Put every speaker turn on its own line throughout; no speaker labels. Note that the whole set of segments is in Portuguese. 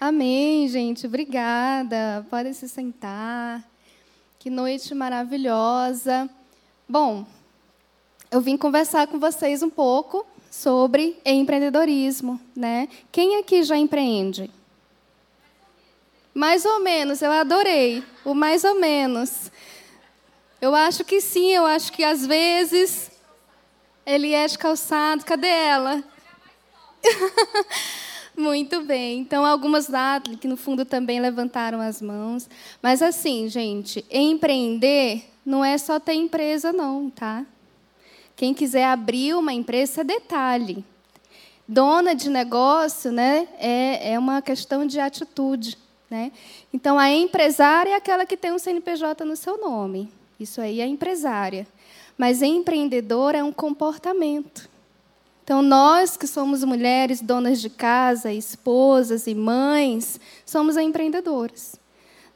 Amém, gente. Obrigada. Podem se sentar. Que noite maravilhosa. Bom, eu vim conversar com vocês um pouco sobre empreendedorismo, né? Quem aqui já empreende? Mais ou menos, eu adorei. O mais ou menos. Eu acho que sim, eu acho que às vezes ele é de calçado. Cadê ela? Muito bem. Então, algumas lá que no fundo também levantaram as mãos. Mas assim, gente, empreender não é só ter empresa, não, tá? Quem quiser abrir uma empresa, é detalhe. Dona de negócio, né, é, é uma questão de atitude, né? Então, a empresária é aquela que tem um CNPJ no seu nome. Isso aí é empresária. Mas empreendedor é um comportamento. Então, nós que somos mulheres, donas de casa, esposas e mães, somos empreendedoras.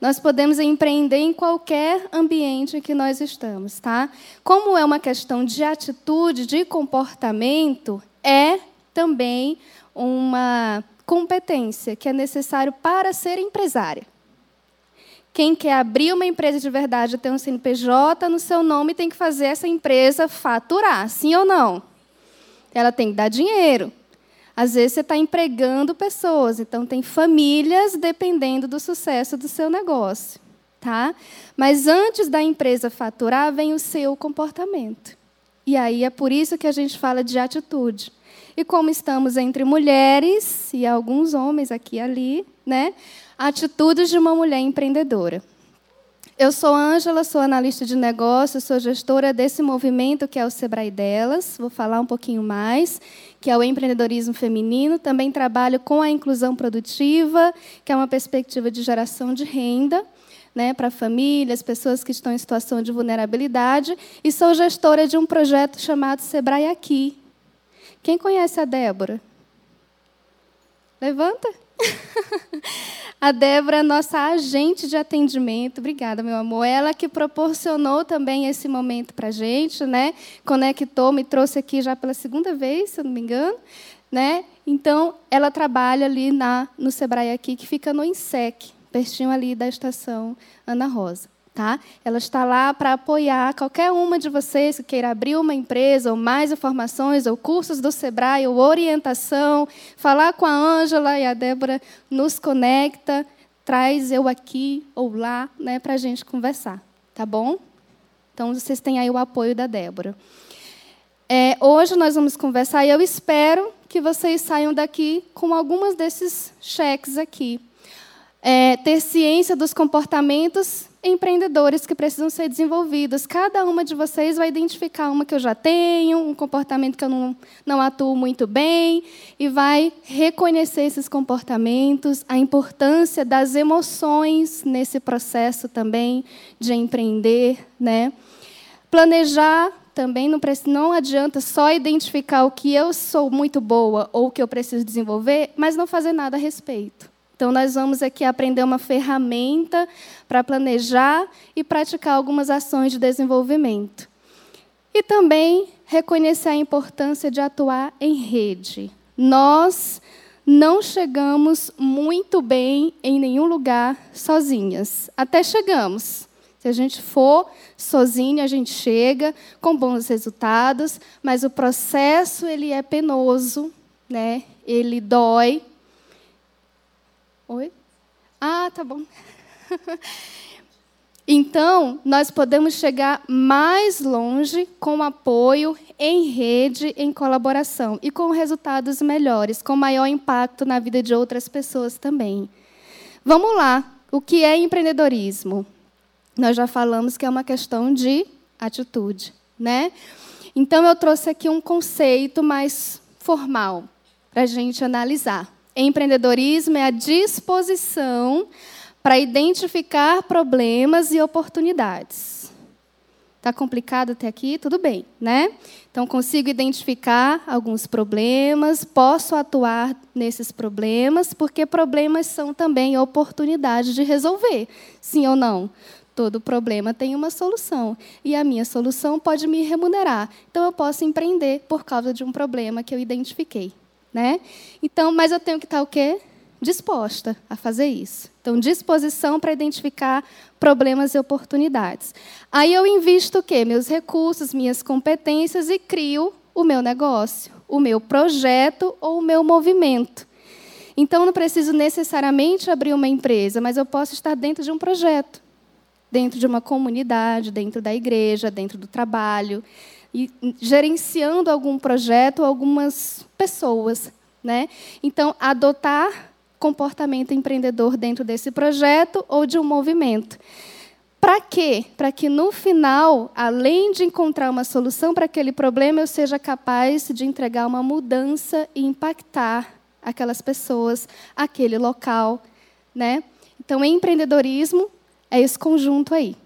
Nós podemos empreender em qualquer ambiente que nós estamos, tá? Como é uma questão de atitude, de comportamento, é também uma competência que é necessário para ser empresária. Quem quer abrir uma empresa de verdade, ter um CNPJ no seu nome, tem que fazer essa empresa faturar, sim ou não? Ela tem que dar dinheiro. Às vezes você está empregando pessoas, então tem famílias dependendo do sucesso do seu negócio. Tá? Mas antes da empresa faturar, vem o seu comportamento. E aí é por isso que a gente fala de atitude. E como estamos entre mulheres e alguns homens aqui e ali, né? Atitudes de uma mulher empreendedora. Eu sou Ângela, sou analista de negócios, sou gestora desse movimento que é o Sebrae Delas. Vou falar um pouquinho mais, que é o empreendedorismo feminino. Também trabalho com a inclusão produtiva, que é uma perspectiva de geração de renda. Né, para famílias, pessoas que estão em situação de vulnerabilidade, e sou gestora de um projeto chamado Sebrae Aqui. Quem conhece a Débora? Levanta. A Débora, nossa agente de atendimento, obrigada, meu amor. Ela que proporcionou também esse momento para a gente, né? Conectou, me trouxe aqui já pela segunda vez, se eu não me engano, né? Então, ela trabalha ali na, no Sebrae aqui, que fica no INSEC, pertinho ali da estação Ana Rosa. Tá? Ela está lá para apoiar qualquer uma de vocês que queira abrir uma empresa, ou mais informações, ou cursos do Sebrae, ou orientação, falar com a Ângela e a Débora nos conecta, traz eu aqui ou lá né, para a gente conversar. Tá bom? Então, vocês têm aí o apoio da Débora. É, hoje nós vamos conversar e eu espero que vocês saiam daqui com algumas desses cheques aqui. É, ter ciência dos comportamentos empreendedores que precisam ser desenvolvidos. Cada uma de vocês vai identificar uma que eu já tenho, um comportamento que eu não, não atuo muito bem, e vai reconhecer esses comportamentos, a importância das emoções nesse processo também de empreender. Né? Planejar também não, não adianta só identificar o que eu sou muito boa ou o que eu preciso desenvolver, mas não fazer nada a respeito. Então, nós vamos aqui aprender uma ferramenta para planejar e praticar algumas ações de desenvolvimento. E também reconhecer a importância de atuar em rede. Nós não chegamos muito bem em nenhum lugar sozinhas. Até chegamos. Se a gente for sozinha, a gente chega com bons resultados, mas o processo ele é penoso, né? Ele dói, Oi? Ah, tá bom. Então, nós podemos chegar mais longe com apoio em rede, em colaboração e com resultados melhores, com maior impacto na vida de outras pessoas também. Vamos lá. O que é empreendedorismo? Nós já falamos que é uma questão de atitude, né? Então, eu trouxe aqui um conceito mais formal para a gente analisar. Empreendedorismo é a disposição para identificar problemas e oportunidades. Está complicado até aqui? Tudo bem, né? Então, consigo identificar alguns problemas, posso atuar nesses problemas, porque problemas são também oportunidades de resolver, sim ou não? Todo problema tem uma solução. E a minha solução pode me remunerar. Então, eu posso empreender por causa de um problema que eu identifiquei né? Então, mas eu tenho que estar o quê? disposta a fazer isso. Então, disposição para identificar problemas e oportunidades. Aí eu invisto o quê? Meus recursos, minhas competências e crio o meu negócio, o meu projeto ou o meu movimento. Então, não preciso necessariamente abrir uma empresa, mas eu posso estar dentro de um projeto, dentro de uma comunidade, dentro da igreja, dentro do trabalho, e gerenciando algum projeto, algumas pessoas, né? Então, adotar comportamento empreendedor dentro desse projeto ou de um movimento. Para quê? Para que no final, além de encontrar uma solução para aquele problema, eu seja capaz de entregar uma mudança e impactar aquelas pessoas, aquele local, né? Então, empreendedorismo é esse conjunto aí.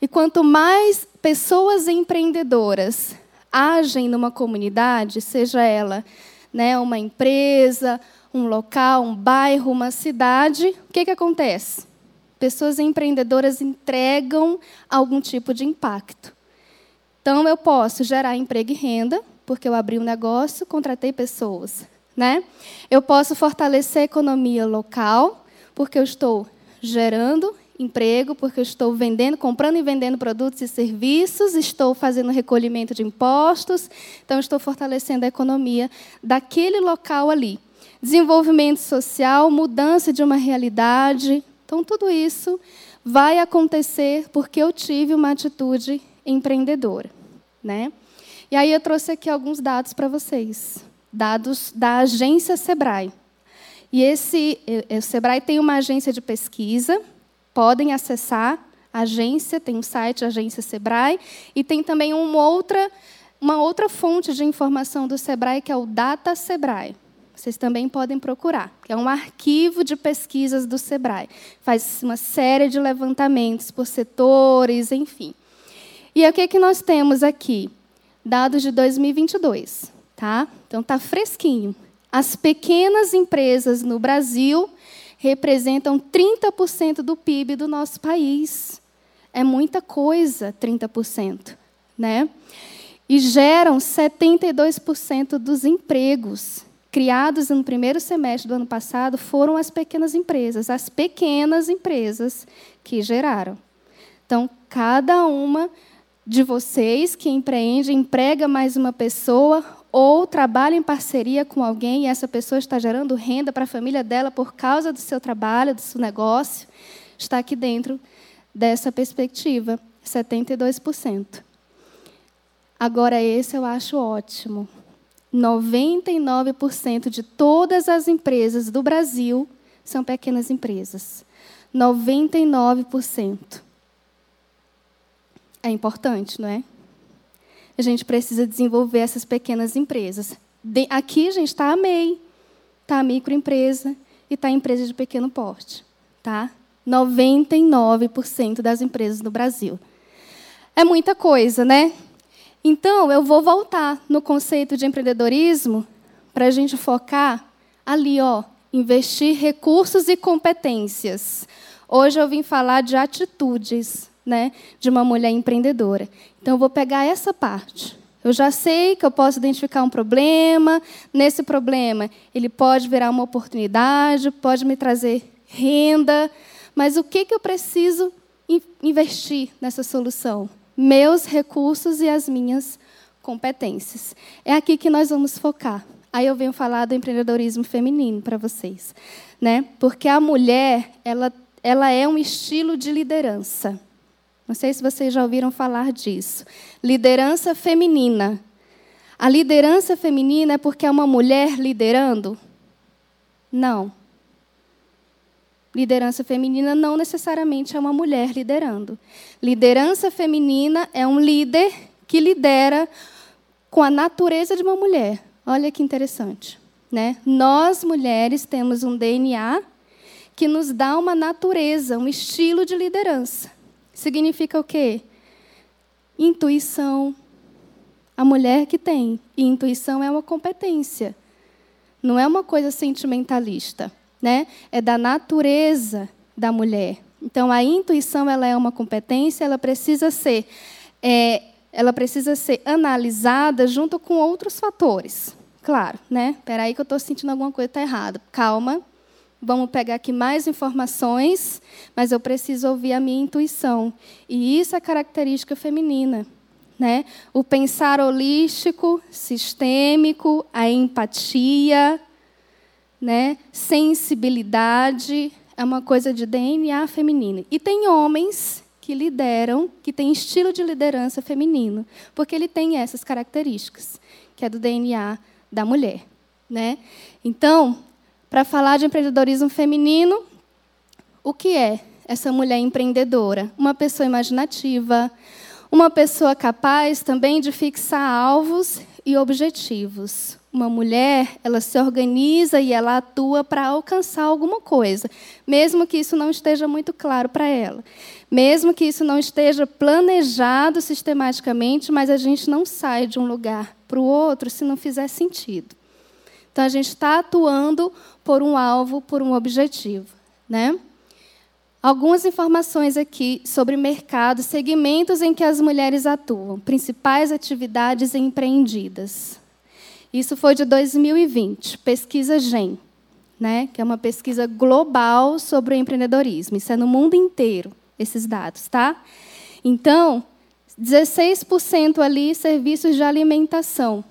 E quanto mais pessoas empreendedoras agem numa comunidade, seja ela né, uma empresa, um local, um bairro, uma cidade, o que, que acontece? Pessoas empreendedoras entregam algum tipo de impacto. Então, eu posso gerar emprego e renda, porque eu abri um negócio, contratei pessoas. Né? Eu posso fortalecer a economia local, porque eu estou gerando emprego, porque eu estou vendendo, comprando e vendendo produtos e serviços, estou fazendo recolhimento de impostos, então estou fortalecendo a economia daquele local ali. Desenvolvimento social, mudança de uma realidade. Então, tudo isso vai acontecer porque eu tive uma atitude empreendedora. Né? E aí eu trouxe aqui alguns dados para vocês. Dados da agência Sebrae. E esse, o Sebrae tem uma agência de pesquisa podem acessar a agência, tem um site, a agência Sebrae, e tem também uma outra, uma outra fonte de informação do Sebrae, que é o Data Sebrae. Vocês também podem procurar, que é um arquivo de pesquisas do Sebrae. Faz uma série de levantamentos por setores, enfim. E o que, que nós temos aqui? Dados de 2022. Tá? Então, está fresquinho. As pequenas empresas no Brasil representam 30% do PIB do nosso país. É muita coisa, 30%, né? E geram 72% dos empregos criados no primeiro semestre do ano passado foram as pequenas empresas, as pequenas empresas que geraram. Então, cada uma de vocês que empreende, emprega mais uma pessoa ou trabalha em parceria com alguém e essa pessoa está gerando renda para a família dela por causa do seu trabalho, do seu negócio, está aqui dentro dessa perspectiva, 72%. Agora, esse eu acho ótimo. 99% de todas as empresas do Brasil são pequenas empresas. 99%. É importante, não é? A gente precisa desenvolver essas pequenas empresas. De, aqui, a gente, está a MEI, está a microempresa e está a empresa de pequeno porte. Tá? 99% das empresas no Brasil. É muita coisa, né? Então, eu vou voltar no conceito de empreendedorismo para a gente focar ali, ó, investir recursos e competências. Hoje eu vim falar de atitudes né, de uma mulher empreendedora. Então, eu vou pegar essa parte. Eu já sei que eu posso identificar um problema. Nesse problema, ele pode virar uma oportunidade, pode me trazer renda. Mas o que, que eu preciso investir nessa solução? Meus recursos e as minhas competências. É aqui que nós vamos focar. Aí eu venho falar do empreendedorismo feminino para vocês, né? Porque a mulher, ela, ela é um estilo de liderança. Não sei se vocês já ouviram falar disso. Liderança feminina. A liderança feminina é porque é uma mulher liderando? Não. Liderança feminina não necessariamente é uma mulher liderando. Liderança feminina é um líder que lidera com a natureza de uma mulher. Olha que interessante. Né? Nós, mulheres, temos um DNA que nos dá uma natureza, um estilo de liderança. Significa o quê? Intuição. A mulher que tem. E intuição é uma competência. Não é uma coisa sentimentalista. Né? É da natureza da mulher. Então, a intuição ela é uma competência, ela precisa ser, é, ela precisa ser analisada junto com outros fatores. claro, né? Espera aí que eu estou sentindo alguma coisa está errada. Calma, vamos pegar aqui mais informações, mas eu preciso ouvir a minha intuição. E isso é característica feminina. Né? O pensar holístico, sistêmico, a empatia, né? sensibilidade, é uma coisa de DNA feminino. E tem homens que lideram, que têm estilo de liderança feminino, porque ele tem essas características, que é do DNA da mulher. Né? Então, para falar de empreendedorismo feminino, o que é essa mulher empreendedora? Uma pessoa imaginativa, uma pessoa capaz também de fixar alvos e objetivos. Uma mulher, ela se organiza e ela atua para alcançar alguma coisa, mesmo que isso não esteja muito claro para ela. Mesmo que isso não esteja planejado sistematicamente, mas a gente não sai de um lugar para o outro se não fizer sentido. Então a gente está atuando por um alvo, por um objetivo, né? Algumas informações aqui sobre mercado, segmentos em que as mulheres atuam, principais atividades empreendidas. Isso foi de 2020, pesquisa GEM, né, que é uma pesquisa global sobre o empreendedorismo. Isso é no mundo inteiro, esses dados, tá? Então, 16% ali serviços de alimentação,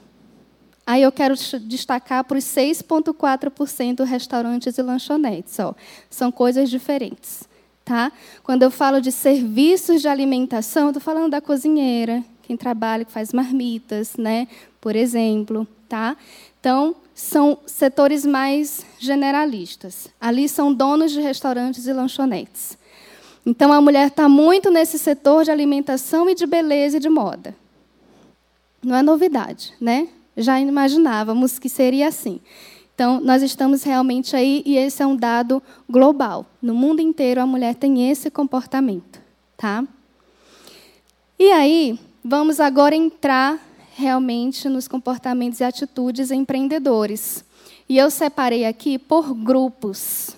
Aí eu quero destacar para os 6,4% restaurantes e lanchonetes. Ó. São coisas diferentes. Tá? Quando eu falo de serviços de alimentação, estou falando da cozinheira, quem trabalha, que faz marmitas, né? por exemplo. Tá? Então, são setores mais generalistas. Ali são donos de restaurantes e lanchonetes. Então, a mulher está muito nesse setor de alimentação e de beleza e de moda. Não é novidade, né? Já imaginávamos que seria assim. Então, nós estamos realmente aí, e esse é um dado global. No mundo inteiro, a mulher tem esse comportamento. Tá? E aí, vamos agora entrar realmente nos comportamentos e atitudes empreendedores. E eu separei aqui por grupos.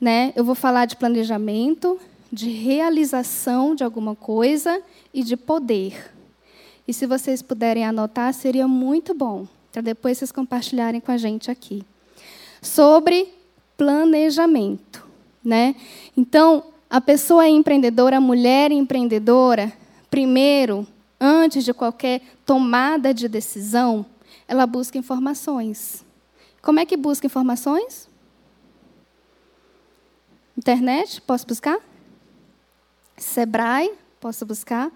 Né? Eu vou falar de planejamento, de realização de alguma coisa e de poder. E se vocês puderem anotar, seria muito bom, para depois vocês compartilharem com a gente aqui. Sobre planejamento. Né? Então, a pessoa é empreendedora, a mulher empreendedora, primeiro, antes de qualquer tomada de decisão, ela busca informações. Como é que busca informações? Internet, posso buscar? Sebrae, posso buscar?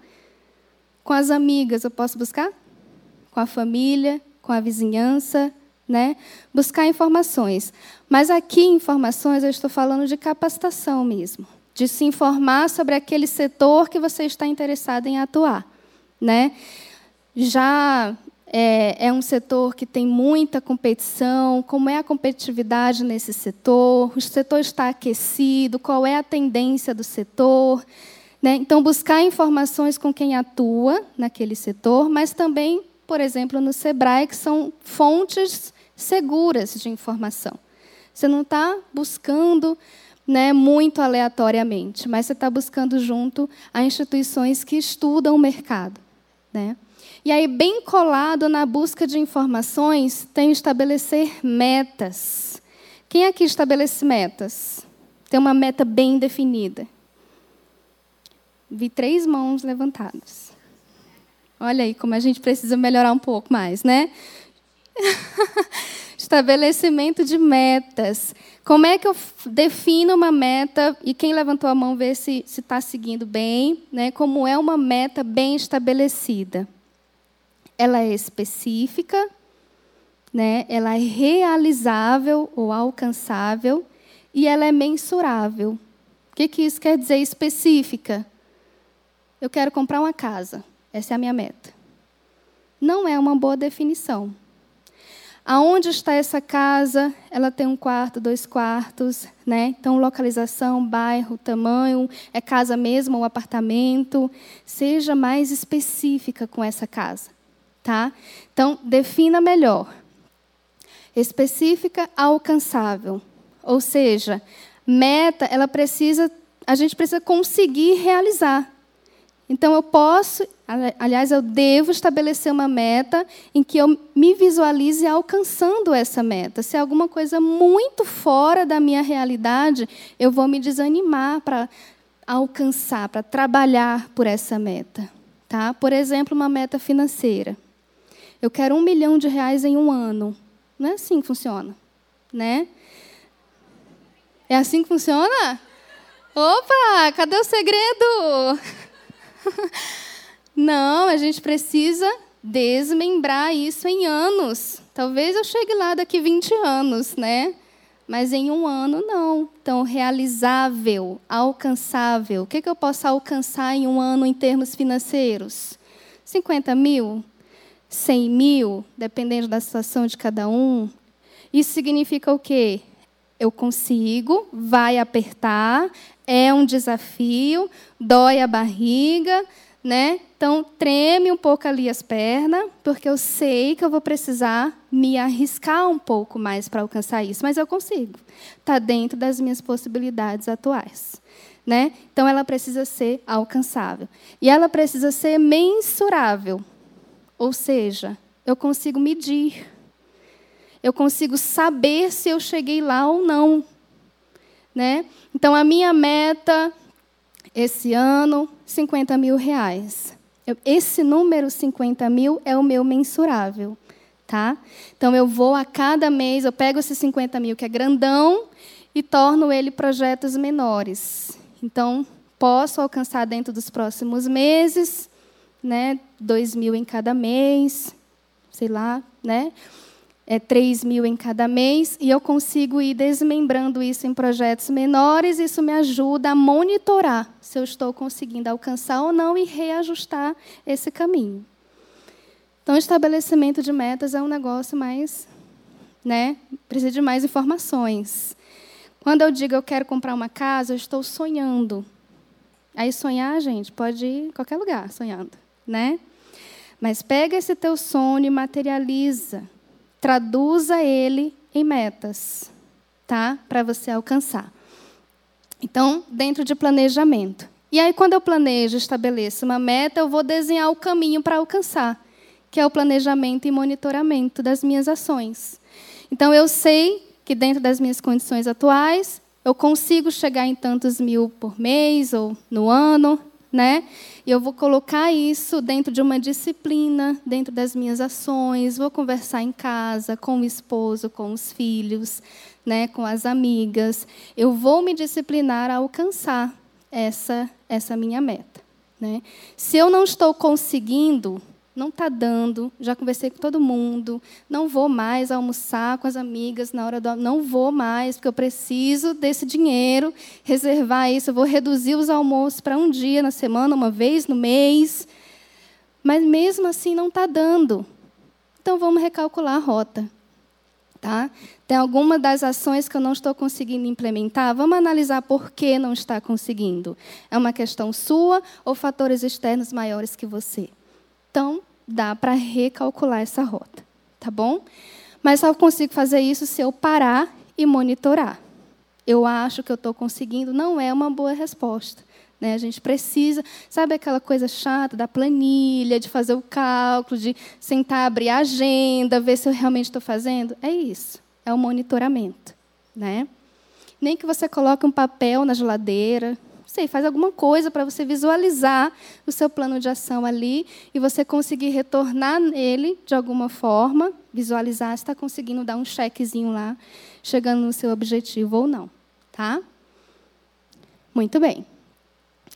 Com as amigas, eu posso buscar? Com a família, com a vizinhança, né? Buscar informações. Mas aqui, informações, eu estou falando de capacitação mesmo, de se informar sobre aquele setor que você está interessado em atuar, né? Já é, é, um setor que tem muita competição, como é a competitividade nesse setor, o setor está aquecido, qual é a tendência do setor, né? Então, buscar informações com quem atua naquele setor, mas também, por exemplo, no SEBRAE, que são fontes seguras de informação. Você não está buscando né, muito aleatoriamente, mas você está buscando junto a instituições que estudam o mercado. Né? E aí, bem colado na busca de informações, tem estabelecer metas. Quem aqui estabelece metas? Tem uma meta bem definida. Vi três mãos levantadas. Olha aí como a gente precisa melhorar um pouco mais, né? Estabelecimento de metas. Como é que eu defino uma meta? E quem levantou a mão vê se está seguindo bem, né? Como é uma meta bem estabelecida? Ela é específica, né? Ela é realizável ou alcançável e ela é mensurável. O que, que isso quer dizer específica? Eu quero comprar uma casa. Essa é a minha meta. Não é uma boa definição. Aonde está essa casa? Ela tem um quarto, dois quartos, né? Então, localização, bairro, tamanho, é casa mesmo ou apartamento? Seja mais específica com essa casa, tá? Então, defina melhor. Específica, alcançável. Ou seja, meta, ela precisa, a gente precisa conseguir realizar. Então eu posso, Aliás, eu devo estabelecer uma meta em que eu me visualize alcançando essa meta. Se é alguma coisa muito fora da minha realidade, eu vou me desanimar para alcançar, para trabalhar por essa meta. Tá? Por exemplo, uma meta financeira. Eu quero um milhão de reais em um ano. Não é assim que funciona, né? É assim que funciona? Opa, cadê o segredo? Não, a gente precisa desmembrar isso em anos. Talvez eu chegue lá daqui 20 anos, né? Mas em um ano, não. Então, realizável, alcançável. O que, que eu posso alcançar em um ano em termos financeiros? 50 mil? 100 mil? Dependendo da situação de cada um. Isso significa o quê? Eu consigo, vai apertar, é um desafio, dói a barriga, né? Então, treme um pouco ali as pernas, porque eu sei que eu vou precisar me arriscar um pouco mais para alcançar isso, mas eu consigo. Está dentro das minhas possibilidades atuais. Né? Então, ela precisa ser alcançável. E ela precisa ser mensurável. Ou seja, eu consigo medir. Eu consigo saber se eu cheguei lá ou não. Né? Então, a minha meta esse ano, 50 mil reais. Esse número 50 mil é o meu mensurável. Tá? Então, eu vou a cada mês, eu pego esse 50 mil, que é grandão, e torno ele projetos menores. Então, posso alcançar dentro dos próximos meses, né, 2 mil em cada mês, sei lá, né? É, 3 mil em cada mês, e eu consigo ir desmembrando isso em projetos menores, isso me ajuda a monitorar se eu estou conseguindo alcançar ou não e reajustar esse caminho. Então, estabelecimento de metas é um negócio mais. Né, precisa de mais informações. Quando eu digo eu quero comprar uma casa, eu estou sonhando. Aí sonhar, gente, pode ir em qualquer lugar sonhando, né? Mas pega esse teu sonho e materializa traduza ele em metas, tá? Para você alcançar. Então, dentro de planejamento. E aí, quando eu planejo, estabeleço uma meta, eu vou desenhar o caminho para alcançar, que é o planejamento e monitoramento das minhas ações. Então, eu sei que dentro das minhas condições atuais, eu consigo chegar em tantos mil por mês ou no ano, né? E eu vou colocar isso dentro de uma disciplina, dentro das minhas ações, vou conversar em casa com o esposo, com os filhos, né, com as amigas. Eu vou me disciplinar a alcançar essa essa minha meta, né? Se eu não estou conseguindo, não está dando, já conversei com todo mundo, não vou mais almoçar com as amigas na hora do não vou mais, porque eu preciso desse dinheiro, reservar isso, eu vou reduzir os almoços para um dia na semana, uma vez no mês. Mas mesmo assim não está dando. Então vamos recalcular a rota. Tá? Tem alguma das ações que eu não estou conseguindo implementar? Vamos analisar por que não está conseguindo. É uma questão sua ou fatores externos maiores que você? Então, dá para recalcular essa rota, tá bom? Mas só consigo fazer isso se eu parar e monitorar. Eu acho que eu estou conseguindo, não é uma boa resposta. Né? A gente precisa, sabe aquela coisa chata da planilha, de fazer o cálculo, de sentar, abrir a agenda, ver se eu realmente estou fazendo? É isso, é o monitoramento. Né? Nem que você coloque um papel na geladeira, sei, faz alguma coisa para você visualizar o seu plano de ação ali e você conseguir retornar nele de alguma forma, visualizar se está conseguindo dar um chequezinho lá, chegando no seu objetivo ou não. Tá? Muito bem.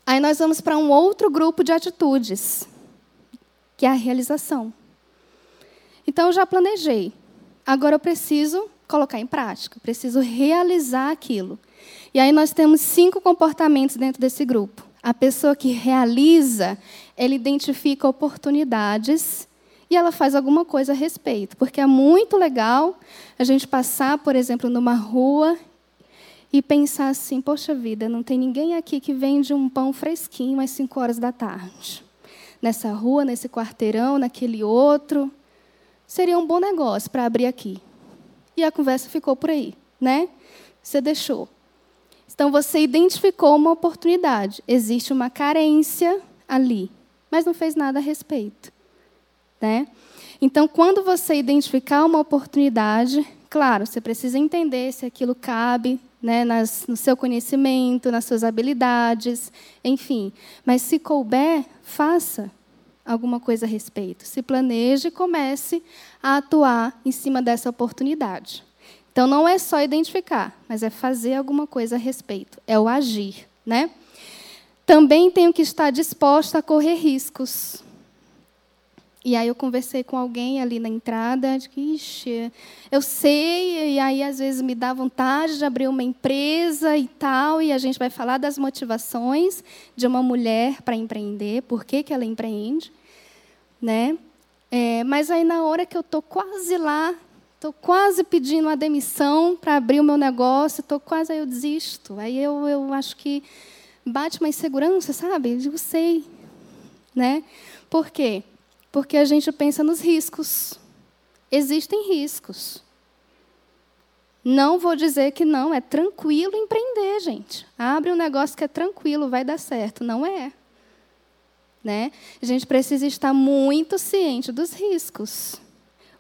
Aí nós vamos para um outro grupo de atitudes, que é a realização. Então, eu já planejei. Agora eu preciso colocar em prática, preciso realizar aquilo. E aí nós temos cinco comportamentos dentro desse grupo. A pessoa que realiza, ela identifica oportunidades e ela faz alguma coisa a respeito. Porque é muito legal a gente passar, por exemplo, numa rua e pensar assim: poxa vida, não tem ninguém aqui que vende um pão fresquinho às 5 horas da tarde. Nessa rua, nesse quarteirão, naquele outro. Seria um bom negócio para abrir aqui. E a conversa ficou por aí, né? Você deixou. Então você identificou uma oportunidade, existe uma carência ali. mas não fez nada a respeito. Né? Então, quando você identificar uma oportunidade, claro, você precisa entender se aquilo cabe né, nas, no seu conhecimento, nas suas habilidades, enfim. Mas se couber, faça alguma coisa a respeito. Se planeje e comece a atuar em cima dessa oportunidade. Então, não é só identificar, mas é fazer alguma coisa a respeito. É o agir. Né? Também tenho que estar disposta a correr riscos. E aí eu conversei com alguém ali na entrada, de que, ixi, eu sei, e aí às vezes me dá vontade de abrir uma empresa e tal, e a gente vai falar das motivações de uma mulher para empreender, por que, que ela empreende, né? É, mas aí na hora que eu estou quase lá, estou quase pedindo uma demissão para abrir o meu negócio, estou quase aí eu desisto. Aí eu, eu acho que bate uma insegurança, sabe? Eu digo, sei, né? Por quê? Porque a gente pensa nos riscos. Existem riscos. Não vou dizer que não, é tranquilo empreender, gente. Abre um negócio que é tranquilo, vai dar certo. Não é. Né? A gente precisa estar muito ciente dos riscos.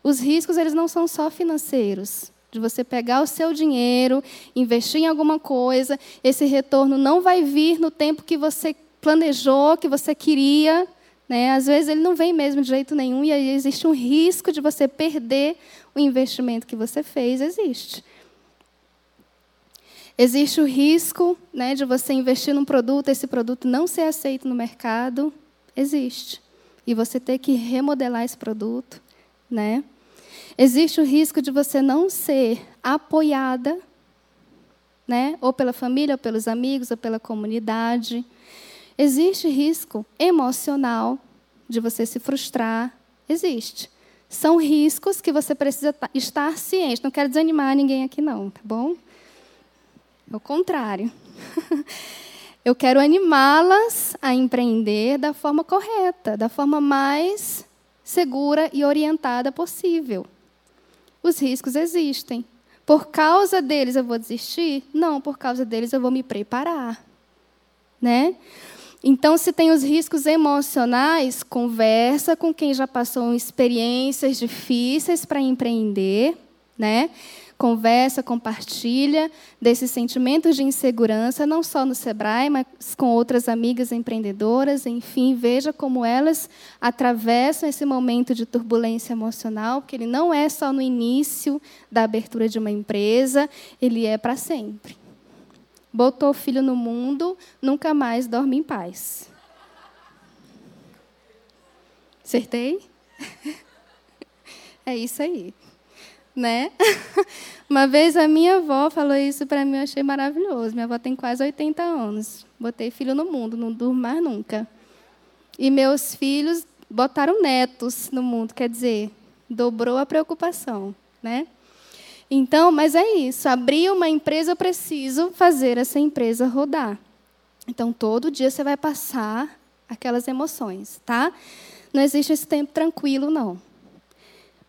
Os riscos eles não são só financeiros. De você pegar o seu dinheiro, investir em alguma coisa, esse retorno não vai vir no tempo que você planejou, que você queria, né? Às vezes ele não vem mesmo de jeito nenhum e aí existe um risco de você perder o investimento que você fez, existe. Existe o risco né, de você investir num produto, esse produto não ser aceito no mercado, existe. E você ter que remodelar esse produto. Né? Existe o risco de você não ser apoiada, né? ou pela família, ou pelos amigos, ou pela comunidade. Existe risco emocional de você se frustrar? Existe. São riscos que você precisa estar ciente. Não quero desanimar ninguém aqui, não, tá bom? É o contrário. Eu quero animá-las a empreender da forma correta, da forma mais segura e orientada possível. Os riscos existem. Por causa deles eu vou desistir? Não, por causa deles eu vou me preparar. Né? Então, se tem os riscos emocionais, conversa com quem já passou experiências difíceis para empreender, né? Conversa, compartilha desses sentimentos de insegurança, não só no Sebrae, mas com outras amigas empreendedoras, enfim, veja como elas atravessam esse momento de turbulência emocional, porque ele não é só no início da abertura de uma empresa, ele é para sempre botou o filho no mundo, nunca mais dorme em paz. Acertei? É isso aí. Né? Uma vez a minha avó falou isso para mim, eu achei maravilhoso. Minha avó tem quase 80 anos. Botei filho no mundo, não durmo mais nunca. E meus filhos botaram netos no mundo, quer dizer, dobrou a preocupação, né? Então, mas é isso. Abrir uma empresa, eu preciso fazer essa empresa rodar. Então, todo dia você vai passar aquelas emoções, tá? Não existe esse tempo tranquilo, não.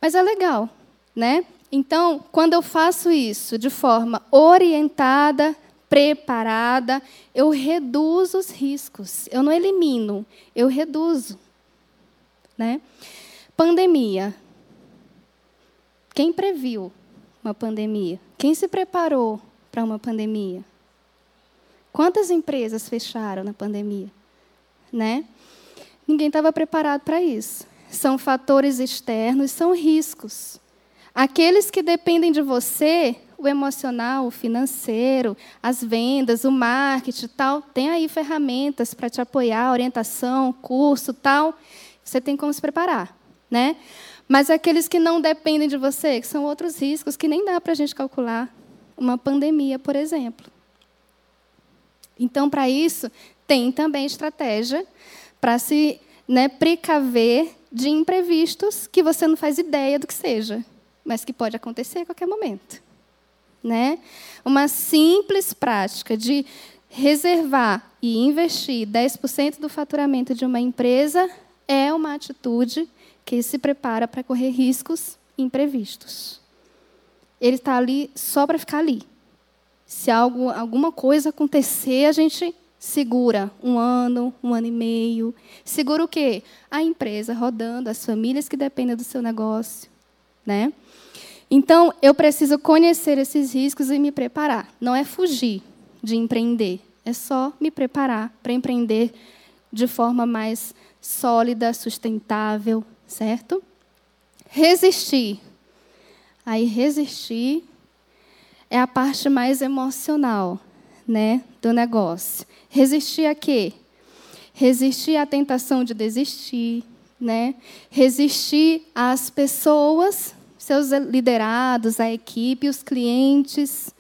Mas é legal, né? Então, quando eu faço isso de forma orientada, preparada, eu reduzo os riscos. Eu não elimino, eu reduzo. Né? Pandemia. Quem previu uma pandemia? Quem se preparou para uma pandemia? Quantas empresas fecharam na pandemia? Né? Ninguém estava preparado para isso. São fatores externos, são riscos. Aqueles que dependem de você, o emocional, o financeiro, as vendas, o marketing, tal, tem aí ferramentas para te apoiar, orientação, curso, tal. Você tem como se preparar, né? Mas aqueles que não dependem de você, que são outros riscos que nem dá para a gente calcular. Uma pandemia, por exemplo. Então, para isso, tem também estratégia para se né, precaver de imprevistos que você não faz ideia do que seja, mas que pode acontecer a qualquer momento. Né? Uma simples prática de reservar e investir 10% do faturamento de uma empresa é uma atitude que se prepara para correr riscos imprevistos. Ele está ali só para ficar ali. Se algo, alguma coisa acontecer, a gente Segura um ano, um ano e meio. Segura o quê? A empresa rodando, as famílias que dependem do seu negócio, né? Então, eu preciso conhecer esses riscos e me preparar. Não é fugir de empreender, é só me preparar para empreender de forma mais sólida, sustentável, certo? Resistir. Aí, resistir é a parte mais emocional né, do negócio. Resistir a quê? Resistir à tentação de desistir, né? Resistir às pessoas, seus liderados, a equipe, os clientes,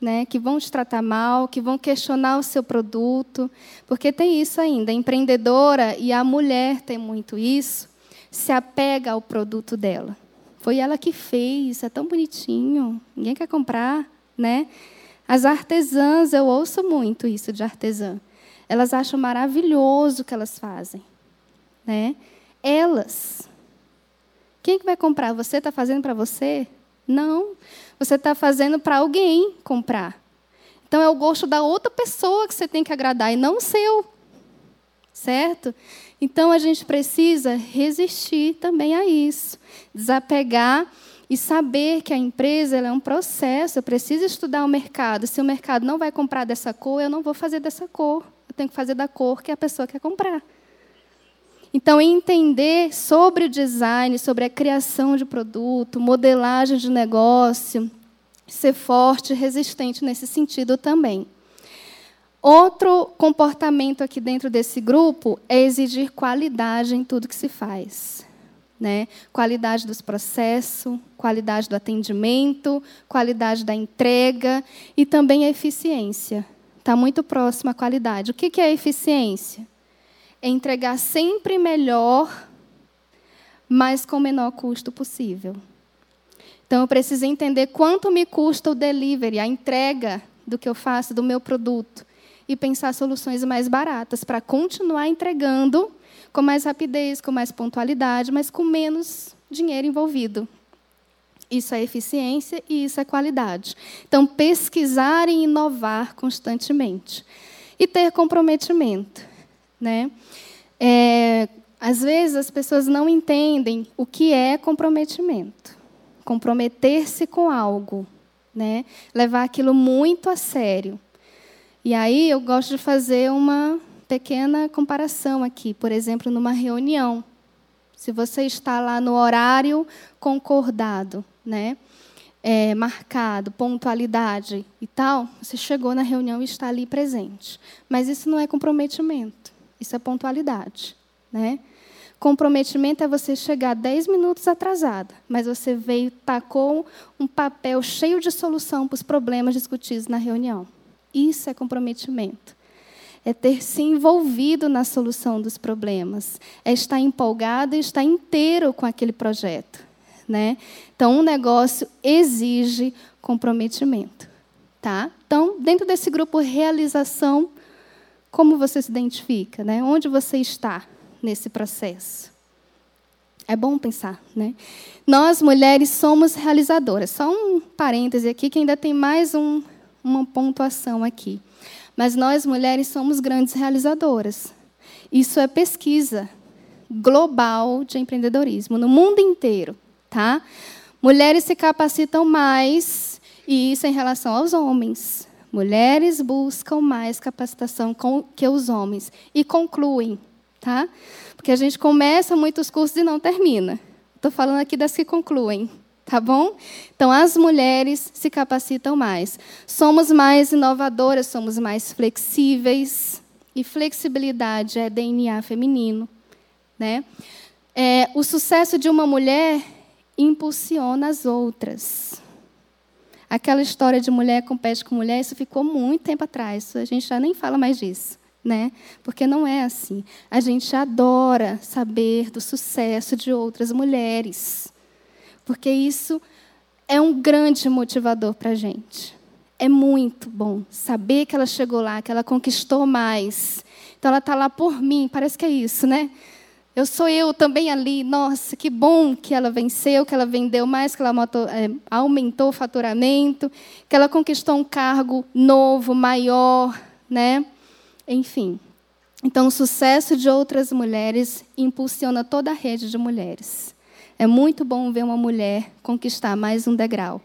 né, que vão te tratar mal, que vão questionar o seu produto, porque tem isso ainda. A empreendedora e a mulher tem muito isso, se apega ao produto dela. Foi ela que fez, é tão bonitinho, ninguém quer comprar, né? As artesãs, eu ouço muito isso de artesã. Elas acham maravilhoso o que elas fazem. Né? Elas. Quem que vai comprar? Você está fazendo para você? Não. Você está fazendo para alguém comprar. Então é o gosto da outra pessoa que você tem que agradar e não o seu. Certo? Então a gente precisa resistir também a isso. Desapegar e saber que a empresa é um processo, eu preciso estudar o mercado. Se o mercado não vai comprar dessa cor, eu não vou fazer dessa cor. Eu tenho que fazer da cor que a pessoa quer comprar. Então, entender sobre o design, sobre a criação de produto, modelagem de negócio, ser forte e resistente nesse sentido também. Outro comportamento aqui dentro desse grupo é exigir qualidade em tudo que se faz. Né? Qualidade dos processos, qualidade do atendimento, qualidade da entrega e também a eficiência. Está muito próximo à qualidade. O que é eficiência? É entregar sempre melhor, mas com o menor custo possível. Então, eu preciso entender quanto me custa o delivery, a entrega do que eu faço, do meu produto, e pensar soluções mais baratas para continuar entregando com mais rapidez, com mais pontualidade, mas com menos dinheiro envolvido. Isso é eficiência e isso é qualidade. Então, pesquisar e inovar constantemente. E ter comprometimento. Né? É, às vezes, as pessoas não entendem o que é comprometimento. Comprometer-se com algo. Né? Levar aquilo muito a sério. E aí, eu gosto de fazer uma pequena comparação aqui, por exemplo, numa reunião. Se você está lá no horário concordado, né? É, marcado, pontualidade e tal, você chegou na reunião e está ali presente. Mas isso não é comprometimento, isso é pontualidade. Né? Comprometimento é você chegar 10 minutos atrasada, mas você veio, tacou um papel cheio de solução para os problemas discutidos na reunião. Isso é comprometimento é ter se envolvido na solução dos problemas, é estar empolgado e estar inteiro com aquele projeto. Né? Então, um negócio exige comprometimento. Tá? Então, dentro desse grupo realização, como você se identifica? Né? Onde você está nesse processo? É bom pensar, né? Nós, mulheres, somos realizadoras. Só um parêntese aqui, que ainda tem mais um, uma pontuação aqui. Mas nós, mulheres, somos grandes realizadoras. Isso é pesquisa global de empreendedorismo, no mundo inteiro. Tá? Mulheres se capacitam mais, e isso em relação aos homens. Mulheres buscam mais capacitação que os homens. E concluem. Tá? Porque a gente começa muitos cursos e não termina. Estou falando aqui das que concluem tá bom? Então, as mulheres se capacitam mais. Somos mais inovadoras, somos mais flexíveis. E flexibilidade é DNA feminino. Né? É, o sucesso de uma mulher impulsiona as outras. Aquela história de mulher compete com mulher, isso ficou muito tempo atrás. A gente já nem fala mais disso. Né? Porque não é assim. A gente adora saber do sucesso de outras mulheres porque isso é um grande motivador para a gente. É muito bom saber que ela chegou lá, que ela conquistou mais. Então ela está lá por mim, parece que é isso, né? Eu sou eu também ali. Nossa, que bom que ela venceu, que ela vendeu mais, que ela é, aumentou o faturamento, que ela conquistou um cargo novo, maior, né? enfim. Então, o sucesso de outras mulheres impulsiona toda a rede de mulheres. É muito bom ver uma mulher conquistar mais um degrau.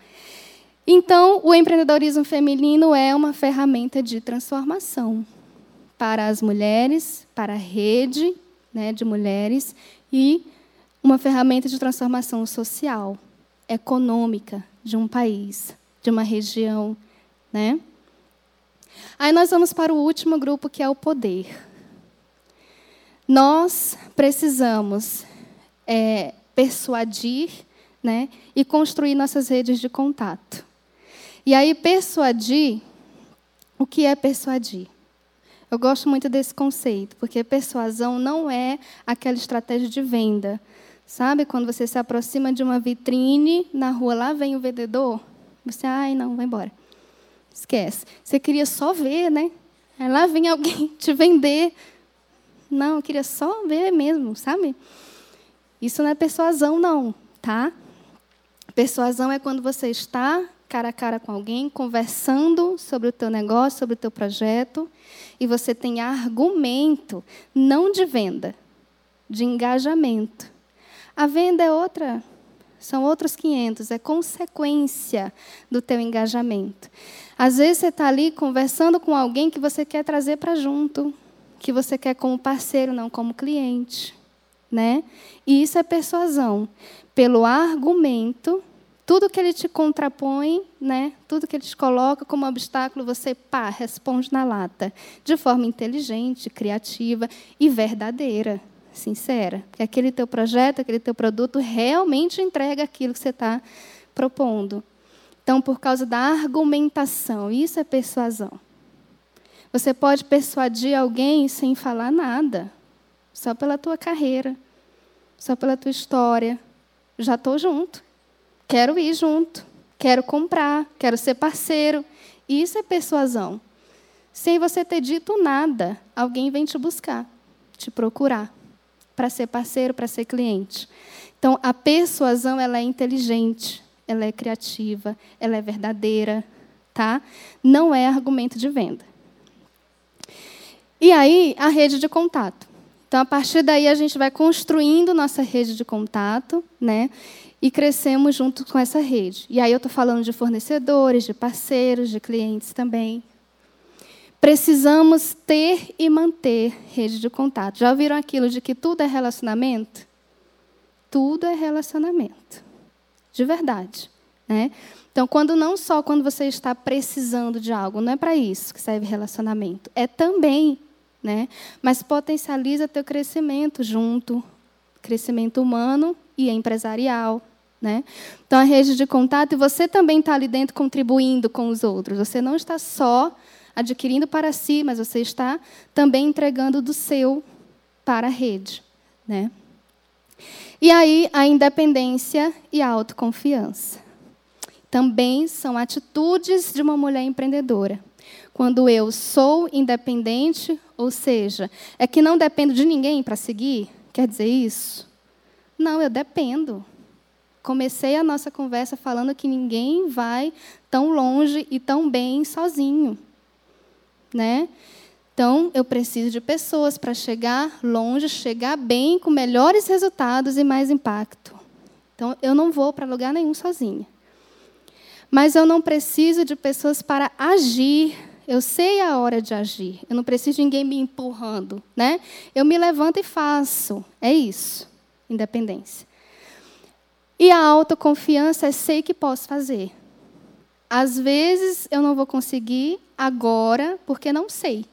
Então, o empreendedorismo feminino é uma ferramenta de transformação para as mulheres, para a rede né, de mulheres e uma ferramenta de transformação social, econômica de um país, de uma região, né? Aí nós vamos para o último grupo que é o poder. Nós precisamos é, persuadir, né, e construir nossas redes de contato. E aí persuadir, o que é persuadir? Eu gosto muito desse conceito, porque persuasão não é aquela estratégia de venda. Sabe quando você se aproxima de uma vitrine na rua, lá vem o vendedor? Você, ai, não, vai embora. Esquece. Você queria só ver, né? Aí lá vem alguém te vender. Não, eu queria só ver mesmo, sabe? Isso não é persuasão, não, tá? Persuasão é quando você está cara a cara com alguém, conversando sobre o teu negócio, sobre o teu projeto, e você tem argumento, não de venda, de engajamento. A venda é outra, são outros 500, é consequência do teu engajamento. Às vezes você está ali conversando com alguém que você quer trazer para junto, que você quer como parceiro, não como cliente. Né? E isso é persuasão. Pelo argumento tudo que ele te contrapõe, né, tudo que ele te coloca como obstáculo, você pá, responde na lata, de forma inteligente, criativa e verdadeira, sincera. Porque aquele teu projeto, aquele teu produto realmente entrega aquilo que você está propondo. Então, por causa da argumentação, isso é persuasão. Você pode persuadir alguém sem falar nada, só pela tua carreira, só pela tua história. Já estou junto. Quero ir junto, quero comprar, quero ser parceiro. Isso é persuasão. Sem você ter dito nada, alguém vem te buscar, te procurar, para ser parceiro, para ser cliente. Então, a persuasão ela é inteligente, ela é criativa, ela é verdadeira, tá? Não é argumento de venda. E aí, a rede de contato. Então, a partir daí, a gente vai construindo nossa rede de contato, né? E crescemos junto com essa rede. E aí eu estou falando de fornecedores, de parceiros, de clientes também. Precisamos ter e manter rede de contato. Já ouviram aquilo de que tudo é relacionamento? Tudo é relacionamento. De verdade. Né? Então, quando não só quando você está precisando de algo, não é para isso que serve relacionamento, é também, né? Mas potencializa teu crescimento junto, crescimento humano e empresarial, né? Então, a rede de contato, e você também está ali dentro contribuindo com os outros. Você não está só adquirindo para si, mas você está também entregando do seu para a rede. Né? E aí, a independência e a autoconfiança. Também são atitudes de uma mulher empreendedora. Quando eu sou independente, ou seja, é que não dependo de ninguém para seguir, quer dizer isso? Não, eu dependo. Comecei a nossa conversa falando que ninguém vai tão longe e tão bem sozinho, né? Então, eu preciso de pessoas para chegar longe, chegar bem, com melhores resultados e mais impacto. Então, eu não vou para lugar nenhum sozinha. Mas eu não preciso de pessoas para agir. Eu sei a hora de agir. Eu não preciso de ninguém me empurrando, né? Eu me levanto e faço. É isso. Independência. E a autoconfiança é sei que posso fazer. Às vezes eu não vou conseguir agora porque não sei.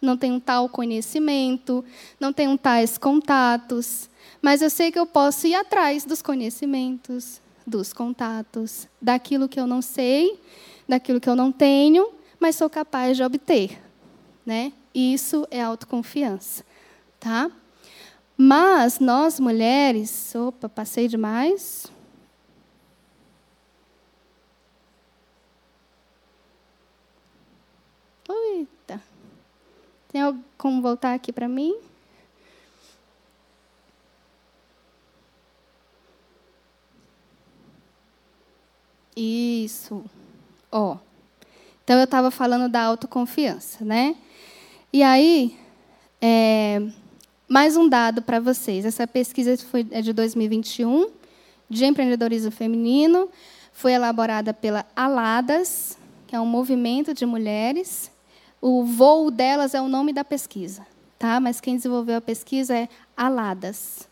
Não tenho tal conhecimento, não tenho tais contatos, mas eu sei que eu posso ir atrás dos conhecimentos, dos contatos, daquilo que eu não sei, daquilo que eu não tenho, mas sou capaz de obter, né? Isso é autoconfiança, tá? Mas nós mulheres, opa, passei demais. Eita. Tem como voltar aqui para mim? Isso. Ó. Então eu estava falando da autoconfiança, né? E aí, é, mais um dado para vocês. Essa pesquisa foi, é de 2021, de empreendedorismo feminino. Foi elaborada pela Aladas, que é um movimento de mulheres. O voo delas é o nome da pesquisa, tá? mas quem desenvolveu a pesquisa é Aladas.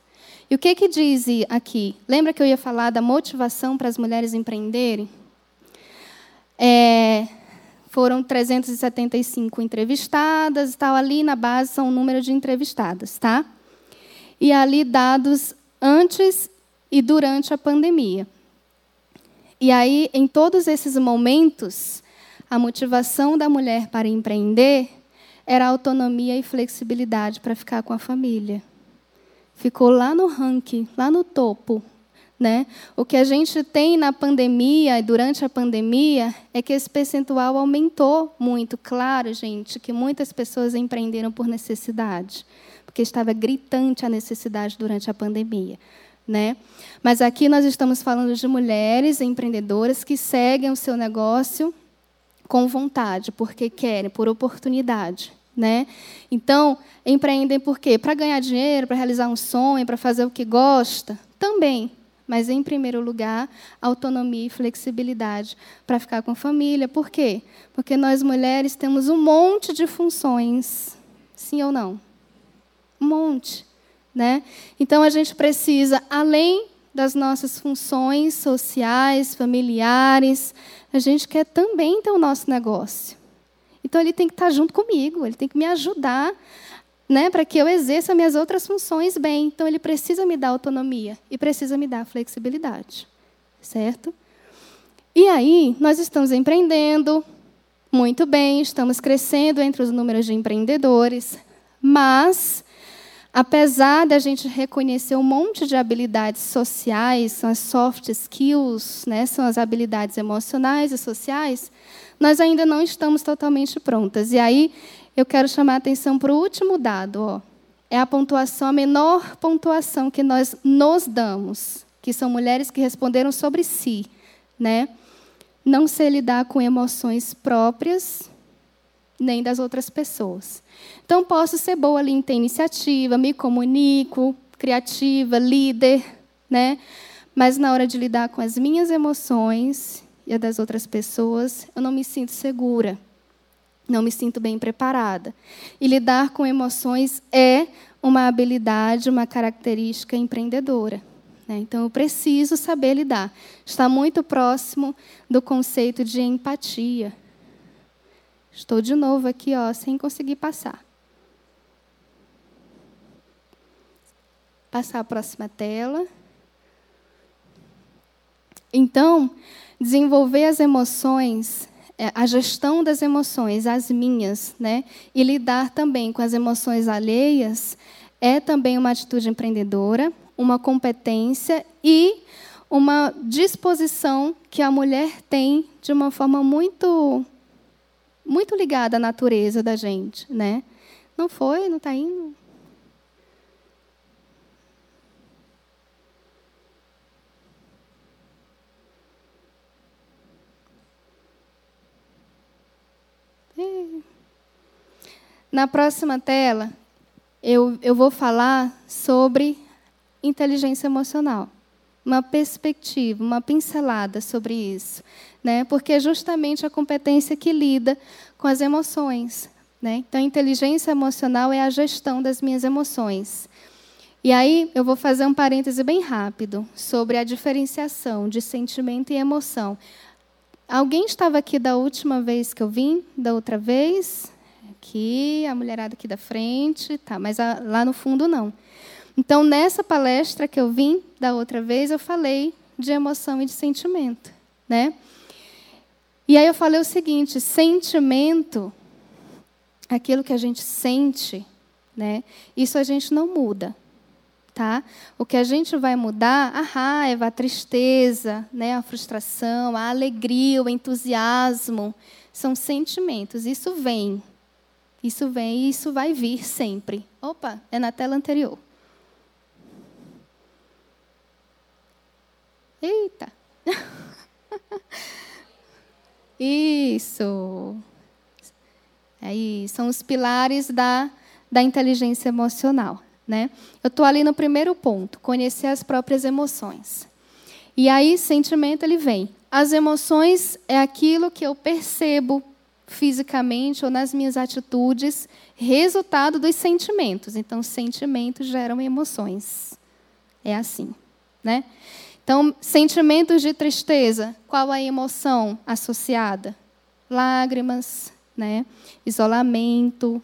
E o que, que diz aqui? Lembra que eu ia falar da motivação para as mulheres empreenderem? É, foram 375 entrevistadas, tal ali na base são o número de entrevistadas, tá? E ali dados antes e durante a pandemia. E aí, em todos esses momentos, a motivação da mulher para empreender era autonomia e flexibilidade para ficar com a família. Ficou lá no ranking, lá no topo né? O que a gente tem na pandemia e durante a pandemia é que esse percentual aumentou muito. Claro, gente, que muitas pessoas empreenderam por necessidade, porque estava gritante a necessidade durante a pandemia. Né? Mas aqui nós estamos falando de mulheres empreendedoras que seguem o seu negócio com vontade, porque querem, por oportunidade. Né? Então, empreendem por quê? Para ganhar dinheiro, para realizar um sonho, para fazer o que gosta? Também mas, em primeiro lugar, autonomia e flexibilidade para ficar com a família. Por quê? Porque nós mulheres temos um monte de funções. Sim ou não? Um monte. Né? Então, a gente precisa, além das nossas funções sociais, familiares, a gente quer também ter o nosso negócio. Então, ele tem que estar junto comigo, ele tem que me ajudar né, para que eu exerça minhas outras funções bem. Então, ele precisa me dar autonomia e precisa me dar flexibilidade. Certo? E aí, nós estamos empreendendo muito bem, estamos crescendo entre os números de empreendedores, mas, apesar da gente reconhecer um monte de habilidades sociais, são as soft skills, né, são as habilidades emocionais e sociais, nós ainda não estamos totalmente prontas. E aí, eu quero chamar a atenção para o último dado. Ó. É a pontuação, a menor pontuação que nós nos damos, que são mulheres que responderam sobre si. Né? Não sei lidar com emoções próprias nem das outras pessoas. Então, posso ser boa ali em ter iniciativa, me comunico, criativa, líder, né? mas na hora de lidar com as minhas emoções e a das outras pessoas, eu não me sinto segura não me sinto bem preparada. E lidar com emoções é uma habilidade, uma característica empreendedora. Né? Então, eu preciso saber lidar. Está muito próximo do conceito de empatia. Estou de novo aqui, ó, sem conseguir passar. Passar a próxima tela. Então, desenvolver as emoções é, a gestão das emoções, as minhas, né? e lidar também com as emoções alheias, é também uma atitude empreendedora, uma competência e uma disposição que a mulher tem de uma forma muito muito ligada à natureza da gente, né? Não foi, não está indo. Na próxima tela, eu, eu vou falar sobre inteligência emocional. Uma perspectiva, uma pincelada sobre isso. Né? Porque é justamente a competência que lida com as emoções. Né? Então, inteligência emocional é a gestão das minhas emoções. E aí, eu vou fazer um parêntese bem rápido sobre a diferenciação de sentimento e emoção. Alguém estava aqui da última vez que eu vim? Da outra vez? Aqui, a mulherada aqui da frente, tá, mas a, lá no fundo não. Então, nessa palestra que eu vim da outra vez, eu falei de emoção e de sentimento, né? E aí eu falei o seguinte: sentimento, aquilo que a gente sente, né? Isso a gente não muda tá? O que a gente vai mudar, a raiva, a tristeza, né, a frustração, a alegria, o entusiasmo, são sentimentos. Isso vem. Isso vem e isso vai vir sempre. Opa, é na tela anterior. Eita. Isso. Aí são os pilares da, da inteligência emocional. Né? Eu estou ali no primeiro ponto, conhecer as próprias emoções. E aí, sentimento, ele vem. As emoções é aquilo que eu percebo fisicamente ou nas minhas atitudes, resultado dos sentimentos. Então, sentimentos geram emoções. É assim, né? Então, sentimentos de tristeza, qual a emoção associada? Lágrimas, né? Isolamento,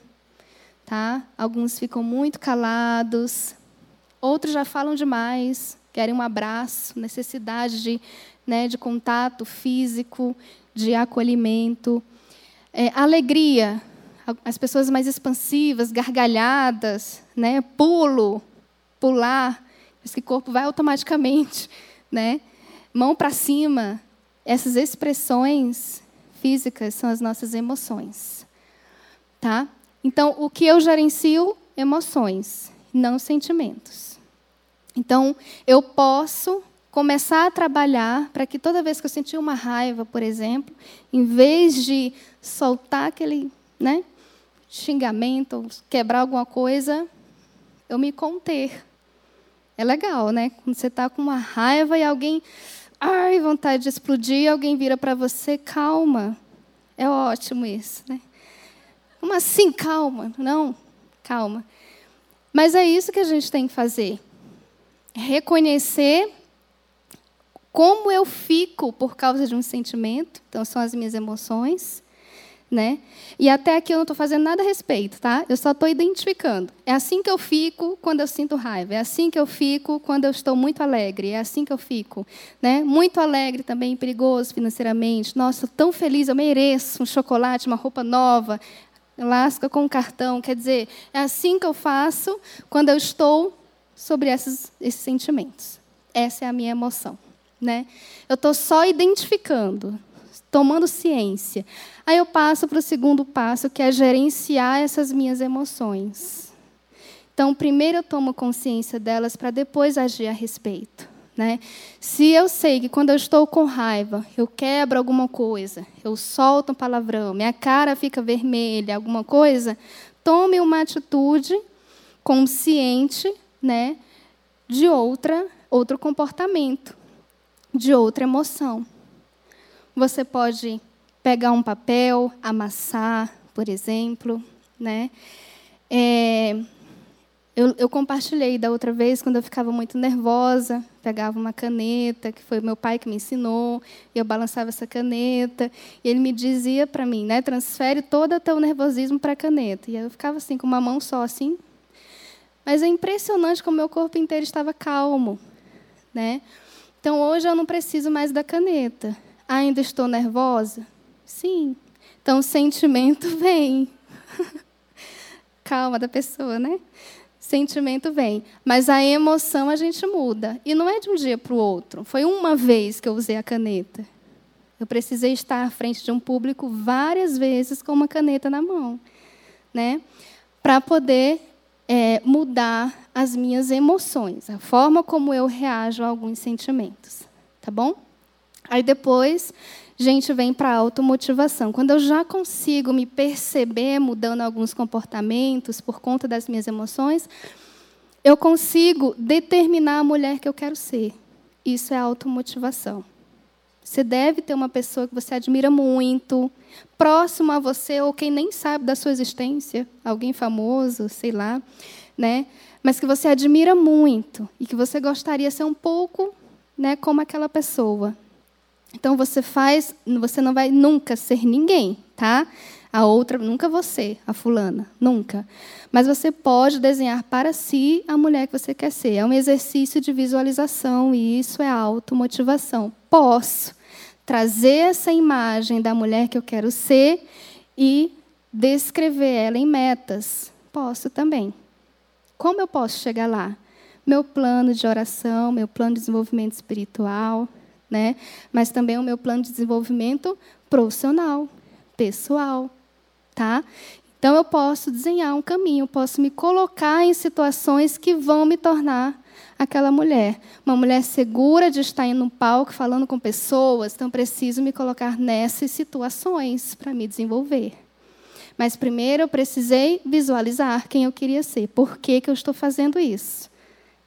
tá? Alguns ficam muito calados, outros já falam demais, querem um abraço, necessidade de, né, de contato físico, de acolhimento. É, alegria, as pessoas mais expansivas, gargalhadas, né, pulo, pular, esse corpo vai automaticamente, né? Mão para cima, essas expressões físicas são as nossas emoções, tá? Então, o que eu gerencio? Emoções, não sentimentos. Então, eu posso começar a trabalhar para que toda vez que eu sentir uma raiva, por exemplo, em vez de soltar aquele né, xingamento, quebrar alguma coisa, eu me conter. É legal, né? Quando você está com uma raiva e alguém, ai, vontade de explodir, alguém vira para você, calma. É ótimo isso, né? Como assim, calma? Não, calma. Mas é isso que a gente tem que fazer. Reconhecer como eu fico por causa de um sentimento, então são as minhas emoções, né? E até aqui eu não estou fazendo nada a respeito, tá? Eu só estou identificando. É assim que eu fico quando eu sinto raiva. É assim que eu fico quando eu estou muito alegre. É assim que eu fico, né? Muito alegre também, perigoso financeiramente. Nossa, tão feliz, eu mereço um chocolate, uma roupa nova lasca com cartão. Quer dizer, é assim que eu faço quando eu estou sobre esses, esses sentimentos. Essa é a minha emoção. Né? Eu estou só identificando, tomando ciência. Aí eu passo para o segundo passo, que é gerenciar essas minhas emoções. Então, primeiro eu tomo consciência delas para depois agir a respeito. Né? Se eu sei que quando eu estou com raiva, eu quebro alguma coisa, eu solto um palavrão, minha cara fica vermelha, alguma coisa, tome uma atitude consciente né, de outra, outro comportamento, de outra emoção. Você pode pegar um papel, amassar, por exemplo, né? É, eu, eu, compartilhei da outra vez, quando eu ficava muito nervosa, pegava uma caneta, que foi meu pai que me ensinou, e eu balançava essa caneta, e ele me dizia para mim, né, transfere todo o teu nervosismo para a caneta. E eu ficava assim, com uma mão só, assim. Mas é impressionante como meu corpo inteiro estava calmo. Né? Então, hoje eu não preciso mais da caneta. Ainda estou nervosa? Sim. Então, o sentimento vem. Calma da pessoa, né? Sentimento vem. Mas a emoção a gente muda. E não é de um dia para o outro. Foi uma vez que eu usei a caneta. Eu precisei estar à frente de um público várias vezes com uma caneta na mão, né? Para poder é, mudar as minhas emoções, a forma como eu reajo a alguns sentimentos, tá bom? Aí depois gente vem para a automotivação. Quando eu já consigo me perceber mudando alguns comportamentos por conta das minhas emoções, eu consigo determinar a mulher que eu quero ser. Isso é automotivação. Você deve ter uma pessoa que você admira muito, próximo a você, ou quem nem sabe da sua existência, alguém famoso, sei lá, né? mas que você admira muito e que você gostaria ser um pouco né, como aquela pessoa. Então você faz, você não vai nunca ser ninguém, tá? A outra, nunca você, a fulana, nunca. Mas você pode desenhar para si a mulher que você quer ser. É um exercício de visualização e isso é automotivação. Posso trazer essa imagem da mulher que eu quero ser e descrever ela em metas. Posso também. Como eu posso chegar lá? Meu plano de oração, meu plano de desenvolvimento espiritual, né? mas também o meu plano de desenvolvimento profissional, pessoal. Tá? Então, eu posso desenhar um caminho, posso me colocar em situações que vão me tornar aquela mulher. Uma mulher segura de estar em um palco falando com pessoas, então preciso me colocar nessas situações para me desenvolver. Mas primeiro eu precisei visualizar quem eu queria ser. Por que, que eu estou fazendo isso?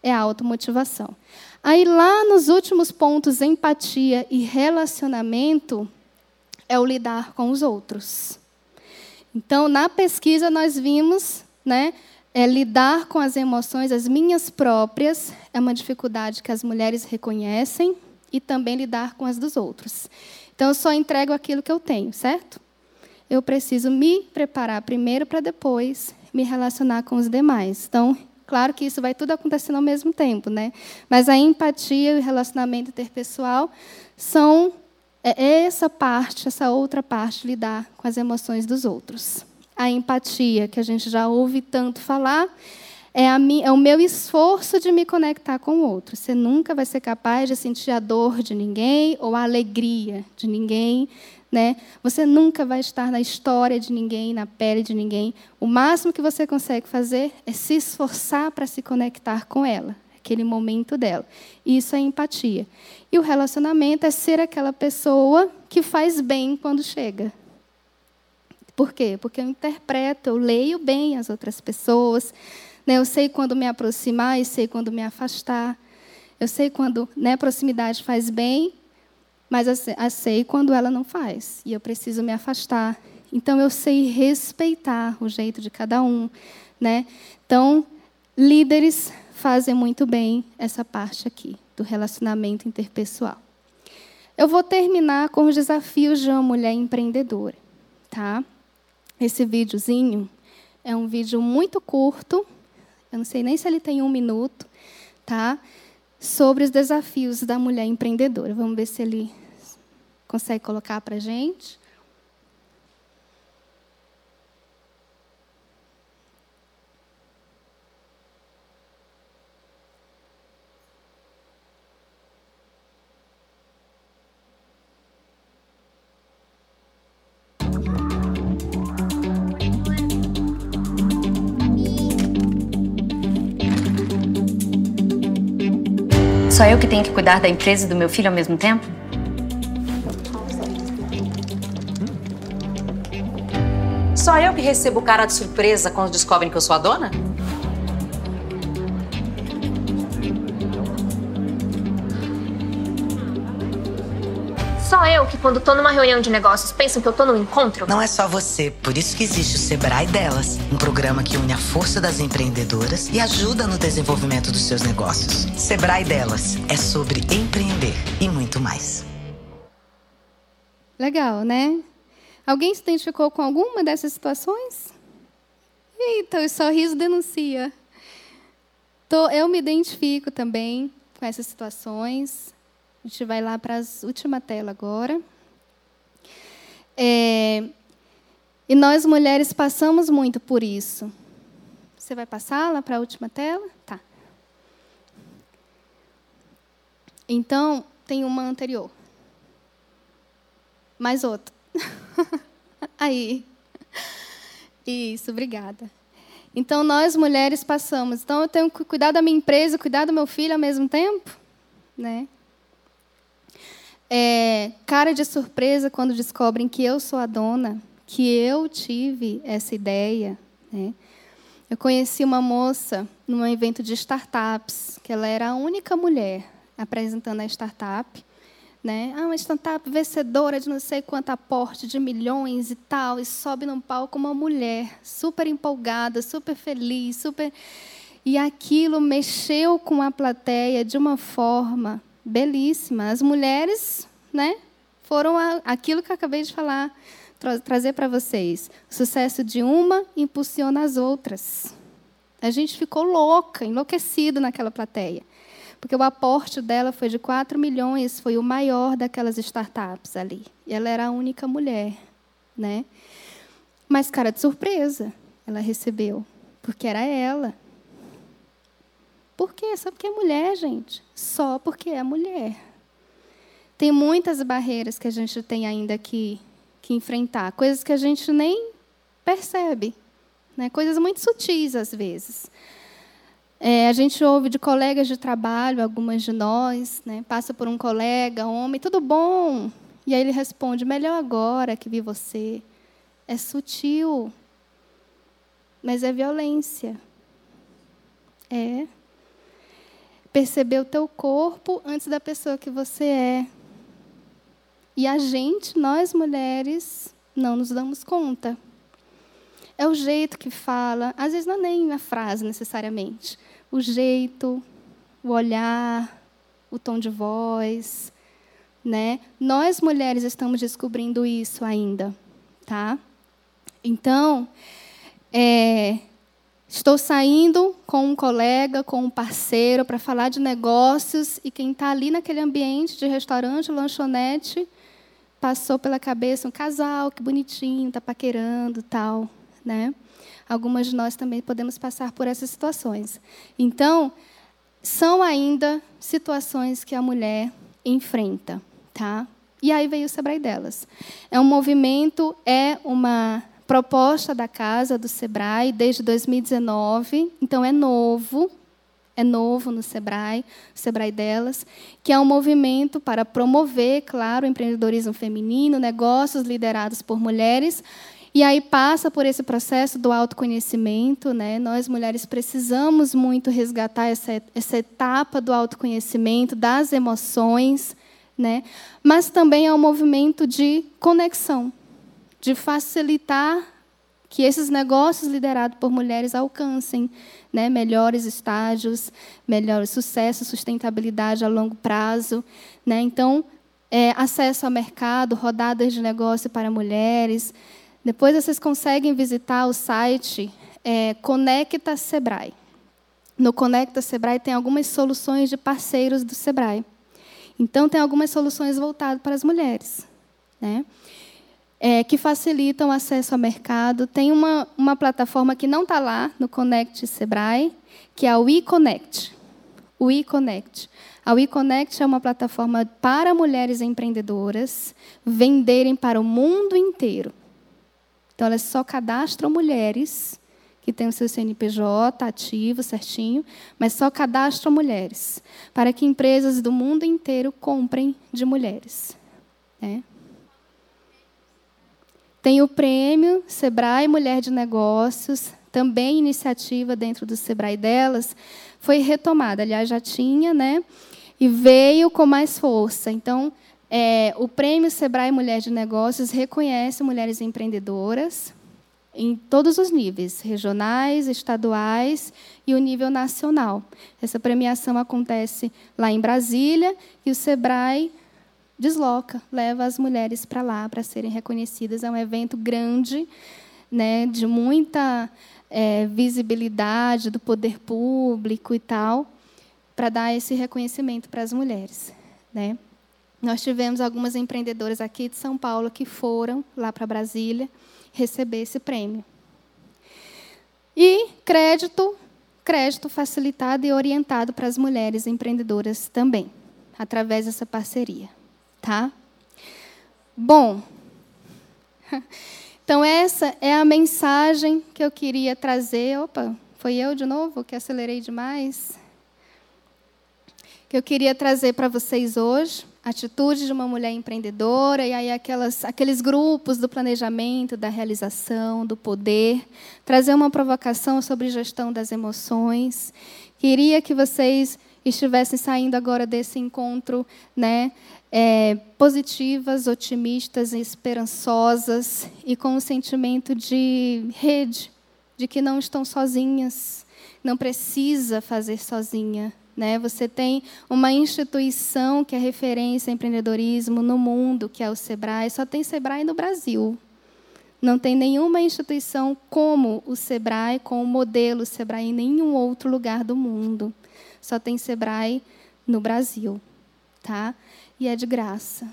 É a automotivação. Aí lá nos últimos pontos, empatia e relacionamento, é o lidar com os outros. Então, na pesquisa nós vimos, né, é lidar com as emoções, as minhas próprias, é uma dificuldade que as mulheres reconhecem e também lidar com as dos outros. Então, eu só entrego aquilo que eu tenho, certo? Eu preciso me preparar primeiro para depois me relacionar com os demais. Então, claro que isso vai tudo acontecendo ao mesmo tempo, né? Mas a empatia e o relacionamento interpessoal são é essa parte, essa outra parte, lidar com as emoções dos outros. A empatia, que a gente já ouve tanto falar, é, a é, o meu esforço de me conectar com o outro. Você nunca vai ser capaz de sentir a dor de ninguém ou a alegria de ninguém. Né? Você nunca vai estar na história de ninguém, na pele de ninguém. O máximo que você consegue fazer é se esforçar para se conectar com ela aquele momento dela. Isso é empatia. E o relacionamento é ser aquela pessoa que faz bem quando chega. Por quê? Porque eu interpreto, eu leio bem as outras pessoas, né? eu sei quando me aproximar e sei quando me afastar. Eu sei quando né, proximidade faz bem, mas eu sei quando ela não faz. E eu preciso me afastar. Então, eu sei respeitar o jeito de cada um. Né? Então, líderes fazem muito bem essa parte aqui do relacionamento interpessoal. Eu vou terminar com os desafios de uma mulher empreendedora, tá? Esse videozinho é um vídeo muito curto, eu não sei nem se ele tem um minuto, tá? Sobre os desafios da mulher empreendedora. Vamos ver se ele consegue colocar para a gente.
Só eu que tenho que cuidar da empresa e do meu filho ao mesmo tempo?
Só eu que recebo cara de surpresa quando descobrem que eu sou a dona?
Que, quando tô numa reunião de negócios, penso que eu tô num encontro?
Não é só você. Por isso que existe o Sebrae Delas um programa que une a força das empreendedoras e ajuda no desenvolvimento dos seus negócios. Sebrae Delas é sobre empreender e muito mais.
Legal, né? Alguém se identificou com alguma dessas situações? Eita, o sorriso denuncia. Tô, eu me identifico também com essas situações. A gente vai lá para a última tela agora. É, e nós mulheres passamos muito por isso. Você vai passar lá para a última tela? Tá. Então, tem uma anterior. Mais outra. Aí. Isso, obrigada. Então, nós mulheres passamos. Então, eu tenho que cuidar da minha empresa, cuidar do meu filho ao mesmo tempo? Né? É, cara de surpresa quando descobrem que eu sou a dona, que eu tive essa ideia. Né? Eu conheci uma moça num evento de startups, que ela era a única mulher apresentando a startup. Né? Ah, uma startup vencedora de não sei quanto aporte de milhões e tal, e sobe num palco uma mulher super empolgada, super feliz, super. E aquilo mexeu com a plateia de uma forma belíssima. As mulheres né, foram a, aquilo que eu acabei de falar, tra trazer para vocês. O sucesso de uma impulsiona as outras. A gente ficou louca, enlouquecido naquela plateia. Porque o aporte dela foi de 4 milhões, foi o maior daquelas startups ali. E ela era a única mulher. Né? Mas, cara, de surpresa, ela recebeu. Porque era ela. Por quê? Só porque é mulher, gente. Só porque é mulher. Tem muitas barreiras que a gente tem ainda que, que enfrentar, coisas que a gente nem percebe, né? coisas muito sutis às vezes. É, a gente ouve de colegas de trabalho, algumas de nós, né? passa por um colega, homem, tudo bom? E aí ele responde: melhor agora que vi você. é sutil, mas é violência. É. Perceber o teu corpo antes da pessoa que você é. E a gente, nós mulheres, não nos damos conta. É o jeito que fala, às vezes não é nem a frase necessariamente. O jeito, o olhar, o tom de voz, né? Nós mulheres estamos descobrindo isso ainda, tá? Então, é, estou saindo com um colega, com um parceiro para falar de negócios e quem está ali naquele ambiente de restaurante, lanchonete, passou pela cabeça um casal, que bonitinho, está paquerando, tal, né? Algumas de nós também podemos passar por essas situações. Então, são ainda situações que a mulher enfrenta, tá? E aí veio o Sebrae delas. É um movimento, é uma proposta da casa do Sebrae desde 2019, então é novo, é novo no Sebrae, o Sebrae delas, que é um movimento para promover, claro, o empreendedorismo feminino, negócios liderados por mulheres, e aí passa por esse processo do autoconhecimento, né? Nós mulheres precisamos muito resgatar essa, essa etapa do autoconhecimento, das emoções, né? Mas também é um movimento de conexão, de facilitar que esses negócios liderados por mulheres alcancem né, melhores estágios, melhor sucesso, sustentabilidade a longo prazo. Né? Então, é, acesso ao mercado, rodadas de negócio para mulheres. Depois vocês conseguem visitar o site é, Conecta Sebrae. No Conecta Sebrae tem algumas soluções de parceiros do Sebrae. Então, tem algumas soluções voltadas para as mulheres. Né? É, que facilitam o acesso ao mercado. Tem uma, uma plataforma que não está lá no Connect Sebrae, que é a WeConnect. WeConnect. A WeConnect é uma plataforma para mulheres empreendedoras venderem para o mundo inteiro. Então, elas só cadastram mulheres que têm o seu CNPJ ativo, certinho, mas só cadastram mulheres, para que empresas do mundo inteiro comprem de mulheres. Né? Tem o prêmio Sebrae Mulher de Negócios, também iniciativa dentro do Sebrae delas, foi retomada. Aliás, já tinha, né? E veio com mais força. Então, é, o prêmio Sebrae Mulher de Negócios reconhece mulheres empreendedoras em todos os níveis, regionais, estaduais e o nível nacional. Essa premiação acontece lá em Brasília e o Sebrae desloca, leva as mulheres para lá para serem reconhecidas. É um evento grande, né, de muita é, visibilidade do poder público e tal, para dar esse reconhecimento para as mulheres. Né? Nós tivemos algumas empreendedoras aqui de São Paulo que foram lá para Brasília receber esse prêmio. E crédito, crédito facilitado e orientado para as mulheres empreendedoras também, através dessa parceria tá? Bom, então essa é a mensagem que eu queria trazer. Opa, foi eu de novo que acelerei demais? Que eu queria trazer para vocês hoje. Atitude de uma mulher empreendedora, e aí aquelas, aqueles grupos do planejamento, da realização, do poder. Trazer uma provocação sobre gestão das emoções. Queria que vocês estivessem saindo agora desse encontro, né, é, positivas, otimistas, esperançosas e com um sentimento de rede, de que não estão sozinhas, não precisa fazer sozinha. Né? Você tem uma instituição que é referência em empreendedorismo no mundo, que é o Sebrae. Só tem Sebrae no Brasil. Não tem nenhuma instituição como o Sebrae, com o modelo Sebrae em nenhum outro lugar do mundo. Só tem Sebrae no Brasil, tá? E é de graça.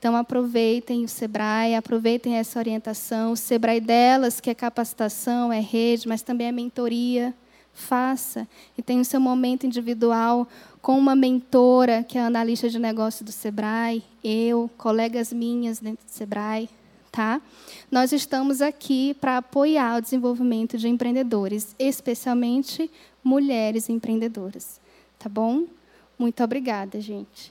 Então aproveitem o Sebrae, aproveitem essa orientação. O Sebrae delas, que é capacitação, é rede, mas também é mentoria. Faça. E tenha o seu momento individual com uma mentora, que é a analista de negócio do Sebrae, eu, colegas minhas dentro do Sebrae. Tá? Nós estamos aqui para apoiar o desenvolvimento de empreendedores, especialmente mulheres empreendedoras. Tá bom? Muito obrigada, gente.